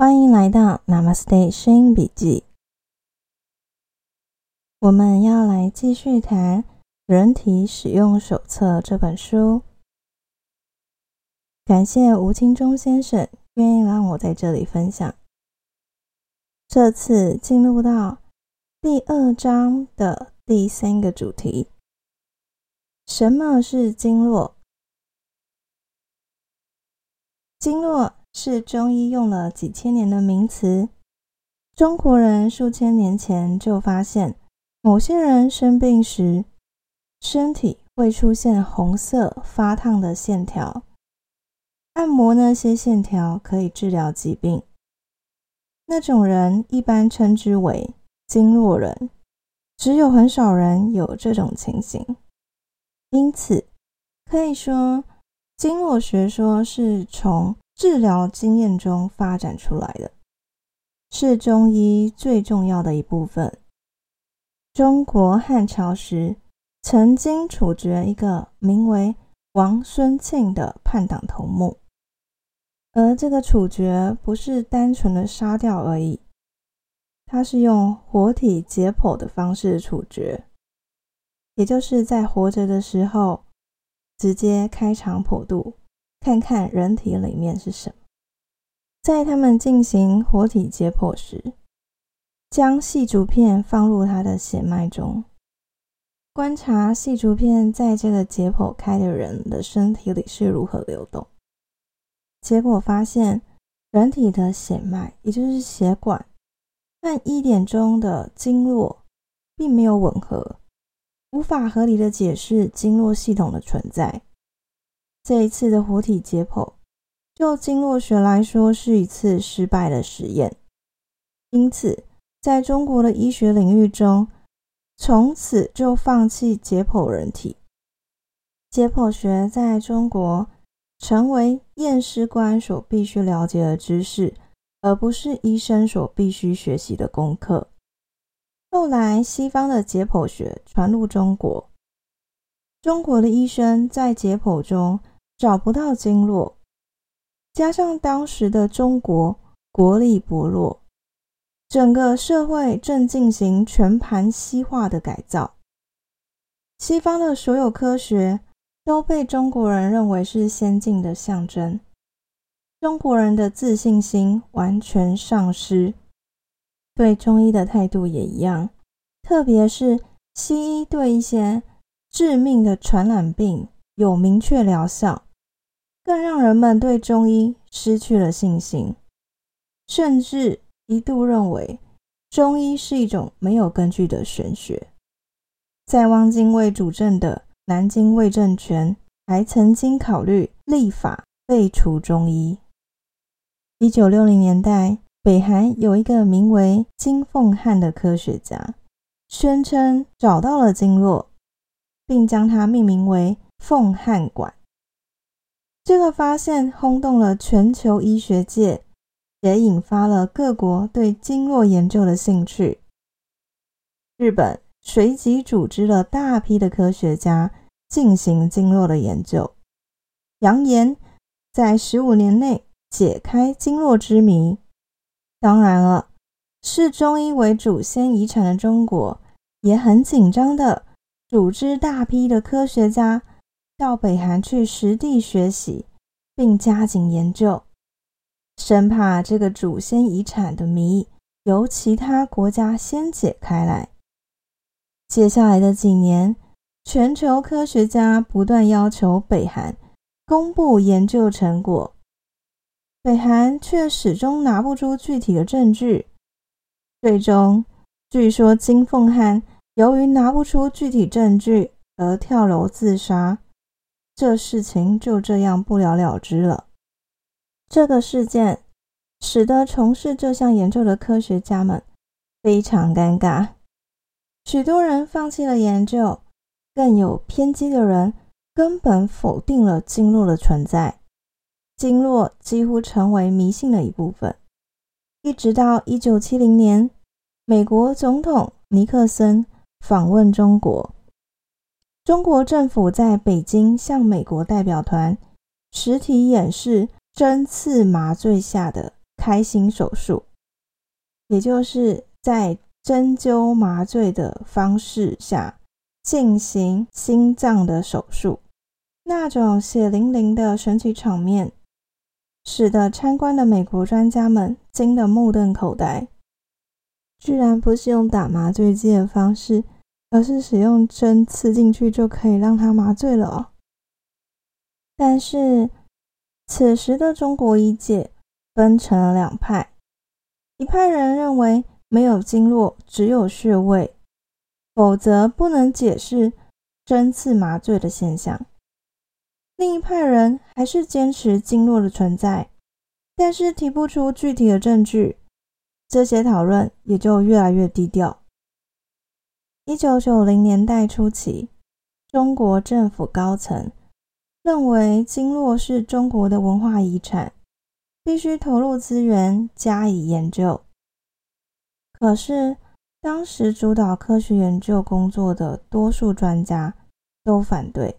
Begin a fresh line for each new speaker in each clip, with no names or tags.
欢迎来到 Namaste 声音笔记。我们要来继续谈《人体使用手册》这本书。感谢吴清忠先生愿意让我在这里分享。这次进入到第二章的第三个主题：什么是经络？经络是中医用了几千年的名词。中国人数千年前就发现，某些人生病时，身体会出现红色发烫的线条，按摩那些线条可以治疗疾病。那种人一般称之为经络人，只有很少人有这种情形，因此可以说。经络学说是从治疗经验中发展出来的，是中医最重要的一部分。中国汉朝时曾经处决一个名为王孙庆的叛党头目，而这个处决不是单纯的杀掉而已，他是用活体解剖的方式处决，也就是在活着的时候。直接开肠破肚，看看人体里面是什么。在他们进行活体解剖时，将细竹片放入他的血脉中，观察细竹片在这个解剖开的人的身体里是如何流动。结果发现，人体的血脉，也就是血管，和一点钟的经络并没有吻合。无法合理的解释经络系统的存在。这一次的活体解剖，就经络学来说是一次失败的实验。因此，在中国的医学领域中，从此就放弃解剖人体。解剖学在中国成为验尸官所必须了解的知识，而不是医生所必须学习的功课。后来，西方的解剖学传入中国，中国的医生在解剖中找不到经络，加上当时的中国国力薄弱，整个社会正进行全盘西化的改造，西方的所有科学都被中国人认为是先进的象征，中国人的自信心完全丧失。对中医的态度也一样，特别是西医对一些致命的传染病有明确疗效，更让人们对中医失去了信心，甚至一度认为中医是一种没有根据的玄学。在汪精卫主政的南京卫政权，还曾经考虑立法废除中医。一九六零年代。北韩有一个名为金凤汉的科学家，宣称找到了经络，并将它命名为凤汉馆。这个发现轰动了全球医学界，也引发了各国对经络研究的兴趣。日本随即组织了大批的科学家进行经络的研究，扬言在十五年内解开经络之谜。当然了，视中医为祖先遗产的中国也很紧张的组织大批的科学家到北韩去实地学习，并加紧研究，生怕这个祖先遗产的谜由其他国家先解开来。接下来的几年，全球科学家不断要求北韩公布研究成果。北韩却始终拿不出具体的证据，最终，据说金凤汉由于拿不出具体证据而跳楼自杀，这事情就这样不了了之了。这个事件使得从事这项研究的科学家们非常尴尬，许多人放弃了研究，更有偏激的人根本否定了经络的存在。经络几乎成为迷信的一部分，一直到一九七零年，美国总统尼克森访问中国，中国政府在北京向美国代表团实体演示针刺麻醉下的开心手术，也就是在针灸麻醉的方式下进行心脏的手术。那种血淋淋的神奇场面，使得参观的美国专家们惊得目瞪口呆。居然不是用打麻醉剂的方式，而是使用针刺进去就可以让他麻醉了哦。但是，此时的中国医界分成了两派，一派人认为没有经络，只有穴位，否则不能解释针刺麻醉的现象。另一派人还是坚持经络的存在，但是提不出具体的证据，这些讨论也就越来越低调。一九九零年代初期，中国政府高层认为经络是中国的文化遗产，必须投入资源加以研究。可是，当时主导科学研究工作的多数专家都反对。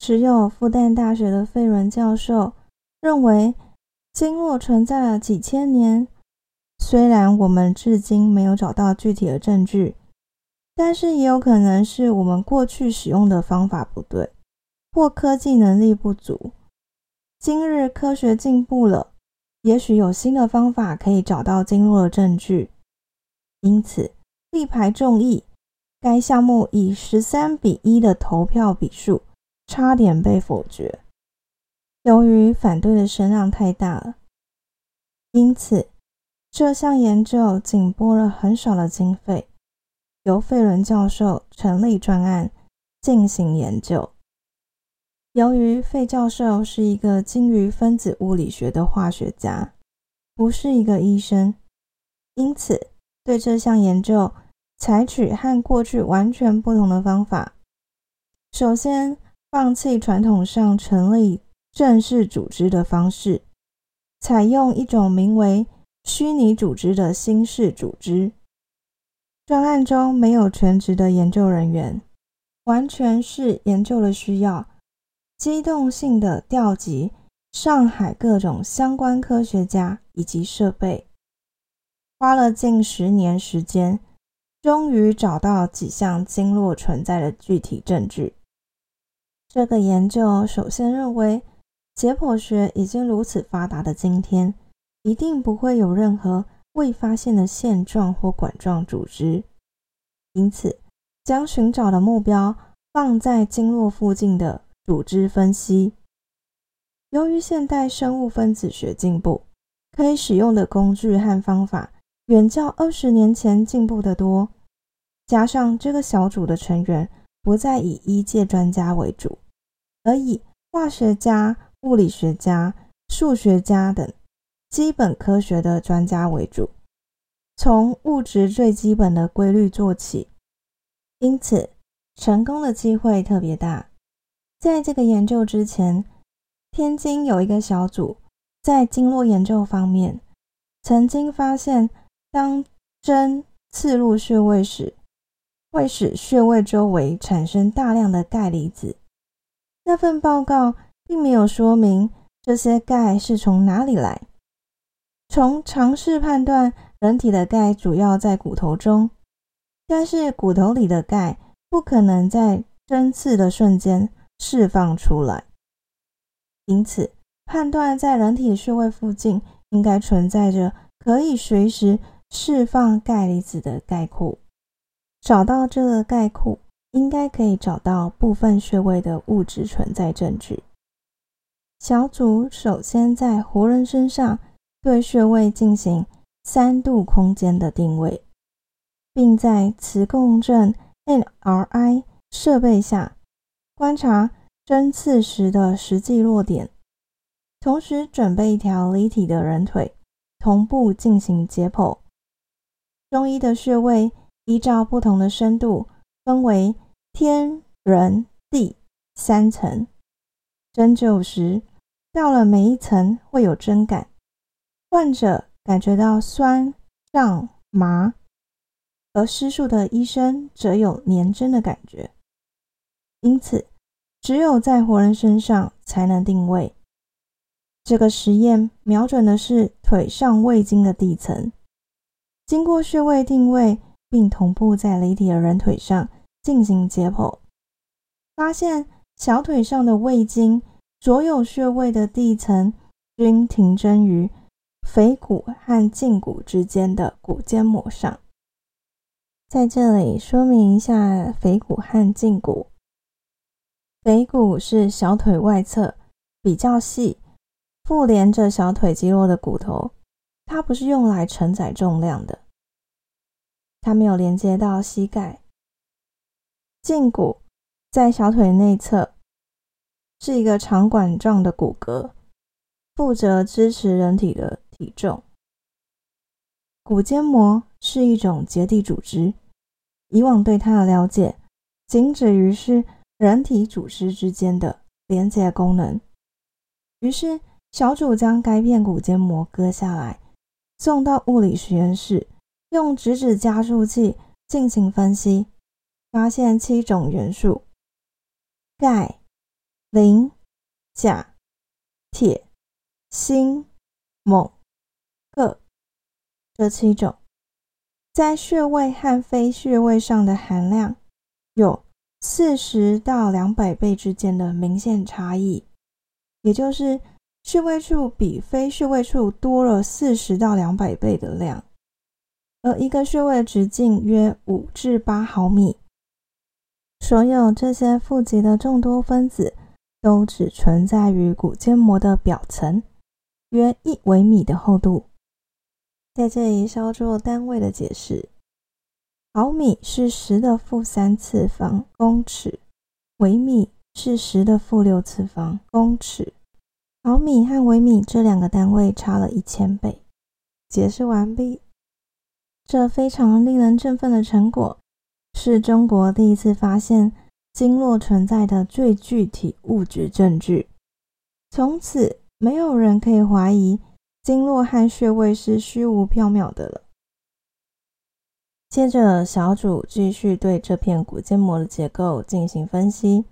只有复旦大学的费伦教授认为，经络存在了几千年。虽然我们至今没有找到具体的证据，但是也有可能是我们过去使用的方法不对，或科技能力不足。今日科学进步了，也许有新的方法可以找到经络的证据。因此，力排众议，该项目以十三比一的投票比数。差点被否决。由于反对的声浪太大了，因此这项研究仅拨了很少的经费，由费伦教授成立专案进行研究。由于费教授是一个精于分子物理学的化学家，不是一个医生，因此对这项研究采取和过去完全不同的方法。首先。放弃传统上成立正式组织的方式，采用一种名为虚拟组织的新式组织。专案中没有全职的研究人员，完全是研究的需要，机动性的调集上海各种相关科学家以及设备，花了近十年时间，终于找到几项经络存在的具体证据。这个研究首先认为，解剖学已经如此发达的今天，一定不会有任何未发现的线状或管状组织，因此将寻找的目标放在经络附近的组织分析。由于现代生物分子学进步，可以使用的工具和方法远较二十年前进步得多，加上这个小组的成员不再以医界专家为主。而以化学家、物理学家、数学家等基本科学的专家为主，从物质最基本的规律做起，因此成功的机会特别大。在这个研究之前，天津有一个小组在经络研究方面曾经发现，当针刺入穴位时，会使穴位周围产生大量的钙离子。那份报告并没有说明这些钙是从哪里来。从尝试判断，人体的钙主要在骨头中，但是骨头里的钙不可能在针刺的瞬间释放出来。因此，判断在人体穴位附近应该存在着可以随时释放钙离子的钙库。找到这个钙库。应该可以找到部分穴位的物质存在证据。小组首先在活人身上对穴位进行三度空间的定位，并在磁共振 （MRI） 设备下观察针刺时的实际落点，同时准备一条离体的人腿，同步进行解剖。中医的穴位依照不同的深度分为。天、人、地三层针灸时，到了每一层会有针感，患者感觉到酸、胀、麻，而施术的医生则有粘针的感觉。因此，只有在活人身上才能定位。这个实验瞄准的是腿上胃经的地层，经过穴位定位，并同步在离体的人腿上进行解剖，发现小腿上的胃经所有穴位的地层均停针于腓骨和胫骨之间的骨间膜上。在这里说明一下腓骨和胫骨。腓骨是小腿外侧比较细。附连着小腿肌肉的骨头，它不是用来承载重量的，它没有连接到膝盖。胫骨在小腿内侧，是一个长管状的骨骼，负责支持人体的体重。骨间膜是一种结缔组织，以往对它的了解仅止于是人体组织之间的连接功能，于是。小主将该片骨间膜割下来，送到物理实验室，用质子加速器进行分析，发现七种元素：钙、磷、钾、铁、锌、锰、这七种在穴位和非穴位上的含量有四十到两百倍之间的明显差异，也就是。穴位处比非穴位处多了四十到两百倍的量，而一个穴位直径约五至八毫米。所有这些富集的众多分子都只存在于骨间膜的表层，约一微米的厚度。在这里稍作单位的解释：毫米是十的负三次方公尺，微米是十的负六次方公尺。毫米和微米这两个单位差了一千倍。解释完毕。这非常令人振奋的成果，是中国第一次发现经络存在的最具体物质证据。从此，没有人可以怀疑经络和穴位是虚无缥缈的了。接着，小组继续对这片骨间膜的结构进行分析。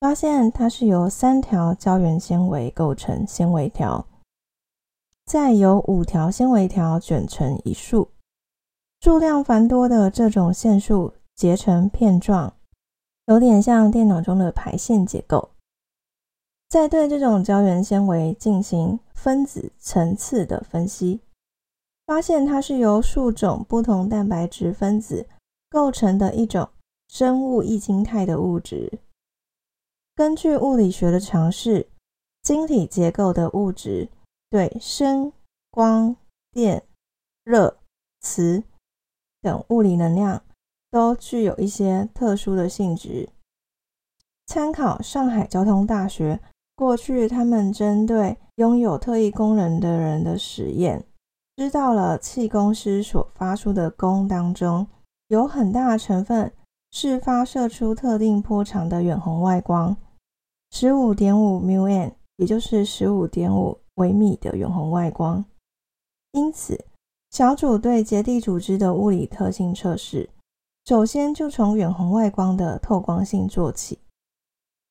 发现它是由三条胶原纤维构成纤维条，再由五条纤维条卷成一束，数量繁多的这种线束结成片状，有点像电脑中的排线结构。再对这种胶原纤维进行分子层次的分析，发现它是由数种不同蛋白质分子构成的一种生物异晶态的物质。根据物理学的常识，晶体结构的物质对声、光、电、热、磁等物理能量都具有一些特殊的性质。参考上海交通大学过去他们针对拥有特异功能的人的实验，知道了气功师所发出的功当中有很大成分。是发射出特定波长的远红外光，十五点五 μm，也就是十五点五微米的远红外光。因此，小组对结缔组织的物理特性测试，首先就从远红外光的透光性做起。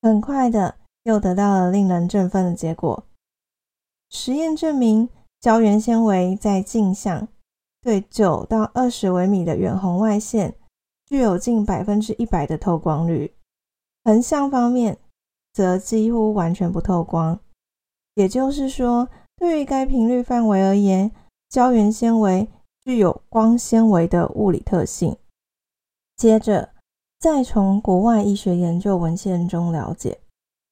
很快的，又得到了令人振奋的结果。实验证明，胶原纤维在镜像对九到二十微米的远红外线。具有近百分之一百的透光率，横向方面则几乎完全不透光。也就是说，对于该频率范围而言，胶原纤维具有光纤维的物理特性。接着，再从国外医学研究文献中了解，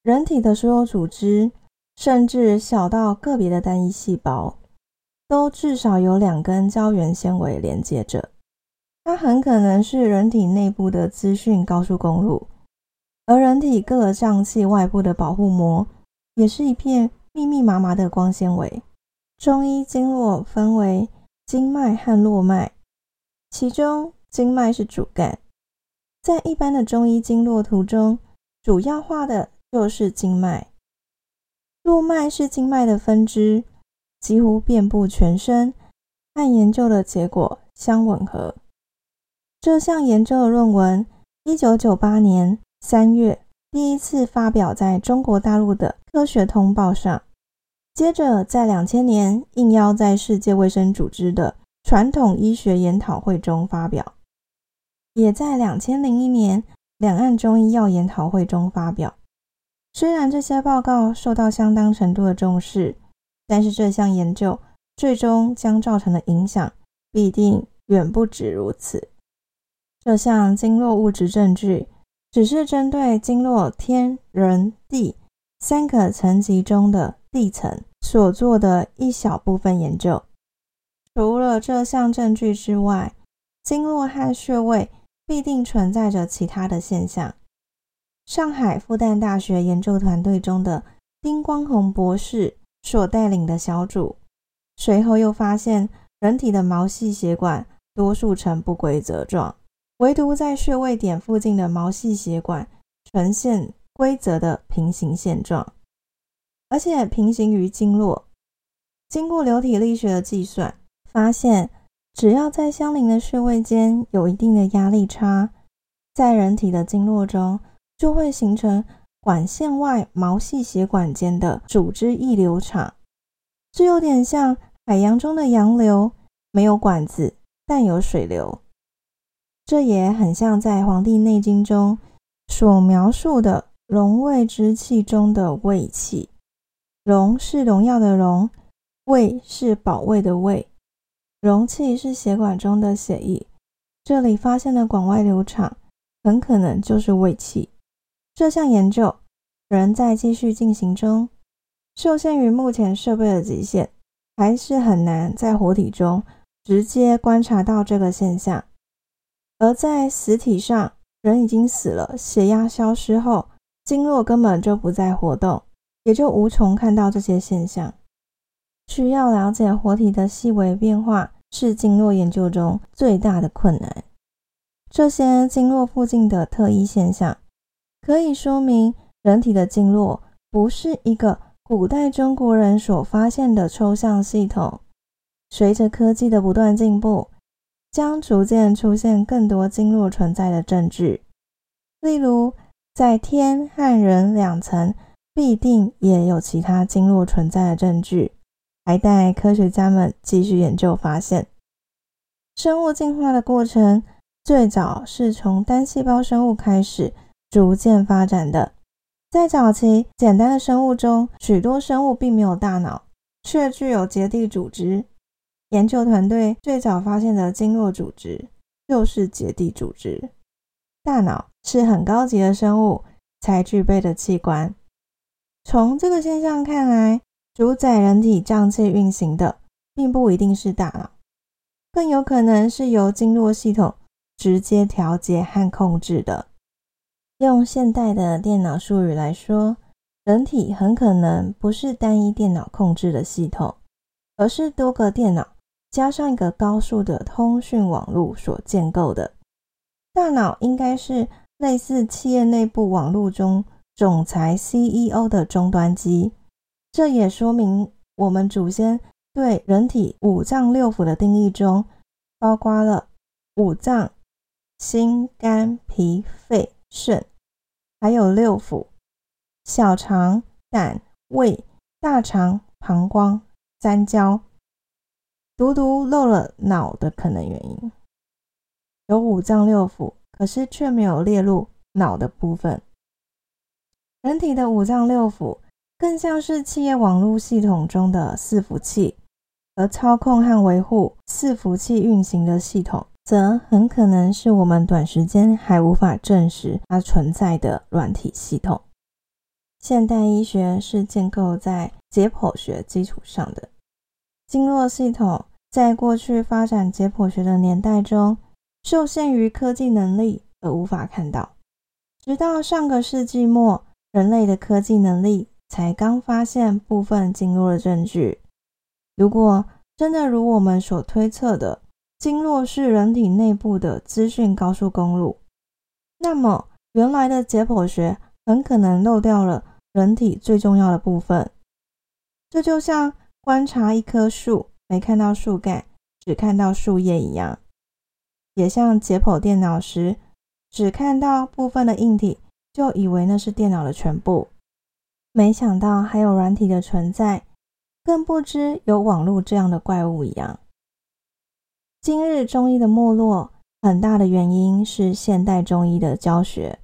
人体的所有组织，甚至小到个别的单一细胞，都至少有两根胶原纤维连接着。它很可能是人体内部的资讯高速公路，而人体各个脏器外部的保护膜也是一片密密麻麻的光纤维。中医经络分为经脉和络脉，其中经脉是主干，在一般的中医经络图中，主要画的就是经脉。络脉是经脉的分支，几乎遍布全身，和研究的结果相吻合。这项研究的论文，一九九八年三月第一次发表在中国大陆的《科学通报》上。接着在两千年应邀在世界卫生组织的传统医学研讨会中发表，也在两千零一年两岸中医药研讨会中发表。虽然这些报告受到相当程度的重视，但是这项研究最终将造成的影响必定远不止如此。这项经络物质证据只是针对经络天人地三个层级中的地层所做的一小部分研究。除了这项证据之外，经络和穴位必定存在着其他的现象。上海复旦大学研究团队中的丁光宏博士所带领的小组，随后又发现人体的毛细血管多数呈不规则状，唯独在穴位点附近的毛细血管呈现规则的平行线状，而且平行于经络。经过流体力学的计算，发现只要在相邻的穴位间有一定的压力差，在人体的经络中。就会形成管线外毛细血管间的组织溢流场，这有点像海洋中的洋流，没有管子，但有水流。这也很像在《黄帝内经》中所描述的荣卫之气中的卫气。荣是荣耀的荣，卫是保卫的卫，容气是血管中的血液。这里发现的管外流场，很可能就是卫气。这项研究仍在继续进行中，受限于目前设备的极限，还是很难在活体中直接观察到这个现象。而在实体上，人已经死了，血压消失后，经络根本就不再活动，也就无从看到这些现象。需要了解活体的细微变化，是经络研究中最大的困难。这些经络附近的特异现象。可以说明，人体的经络不是一个古代中国人所发现的抽象系统。随着科技的不断进步，将逐渐出现更多经络存在的证据。例如，在天和人两层，必定也有其他经络存在的证据，还待科学家们继续研究发现。生物进化的过程最早是从单细胞生物开始。逐渐发展的，在早期简单的生物中，许多生物并没有大脑，却具有结缔组织。研究团队最早发现的经络组织就是结缔组织。大脑是很高级的生物才具备的器官。从这个现象看来，主宰人体脏器运行的，并不一定是大脑，更有可能是由经络系统直接调节和控制的。用现代的电脑术语来说，人体很可能不是单一电脑控制的系统，而是多个电脑加上一个高速的通讯网络所建构的。大脑应该是类似企业内部网络中总裁 CEO 的终端机。这也说明我们祖先对人体五脏六腑的定义中，包括了五脏、心、肝、脾、肺。肾，还有六腑：小肠、胆、胃、大肠、膀胱、三焦。独独漏了脑的可能原因，有五脏六腑，可是却没有列入脑的部分。人体的五脏六腑更像是企业网络系统中的伺服器，而操控和维护伺服器运行的系统。则很可能是我们短时间还无法证实它存在的软体系统。现代医学是建构在解剖学基础上的经络系统，在过去发展解剖学的年代中，受限于科技能力而无法看到。直到上个世纪末，人类的科技能力才刚发现部分经络的证据。如果真的如我们所推测的，经络是人体内部的资讯高速公路，那么原来的解剖学很可能漏掉了人体最重要的部分。这就像观察一棵树，没看到树干，只看到树叶一样；也像解剖电脑时，只看到部分的硬体，就以为那是电脑的全部，没想到还有软体的存在，更不知有网络这样的怪物一样。今日中医的没落，很大的原因是现代中医的教学，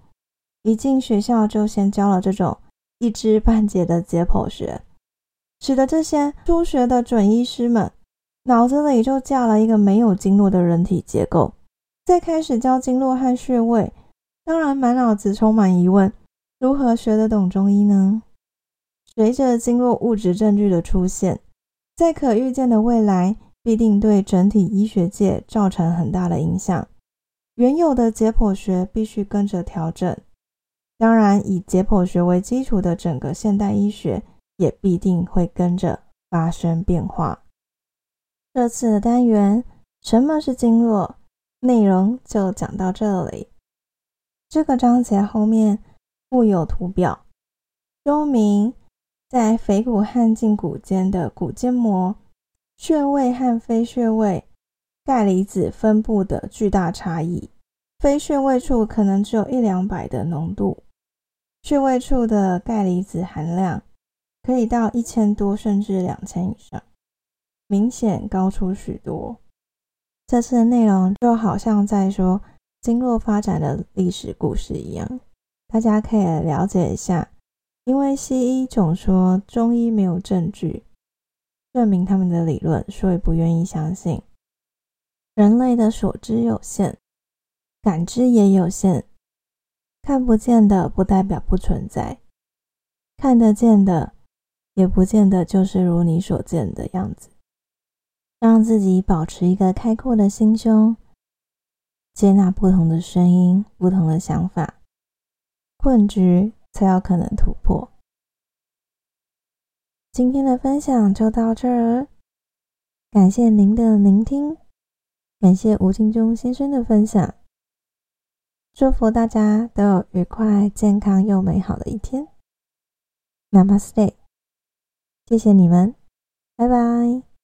一进学校就先教了这种一知半解的解剖学，使得这些初学的准医师们脑子里就架了一个没有经络的人体结构。再开始教经络和穴位，当然满脑子充满疑问，如何学得懂中医呢？随着经络物质证据的出现，在可预见的未来，必定对整体医学界造成很大的影响。原有的解剖学必须跟着调整，当然，以解剖学为基础的整个现代医学也必定会跟着发生变化。这次的单元，什么是经络？内容就讲到这里。这个章节后面附有图表，说明在腓骨和胫骨间的骨间膜穴位和非穴位钙离子分布的巨大差异。非穴位处可能只有一两百的浓度，穴位处的钙离子含量可以到一千多甚至两千以上，明显高出许多。这次的内容就好像在说经络发展的历史故事一样，大家可以了解一下。因为西医总说中医没有证据证明他们的理论，所以不愿意相信。人类的所知有限，感知也有限，看不见的不代表不存在，看得见的也不见得就是如你所见的样子。让自己保持一个开阔的心胸，接纳不同的声音、不同的想法，困局才有可能突破。今天的分享就到这儿，感谢您的聆听，感谢吴敬中先生的分享，祝福大家都有愉快、健康又美好的一天。Namaste，谢谢你们，拜拜。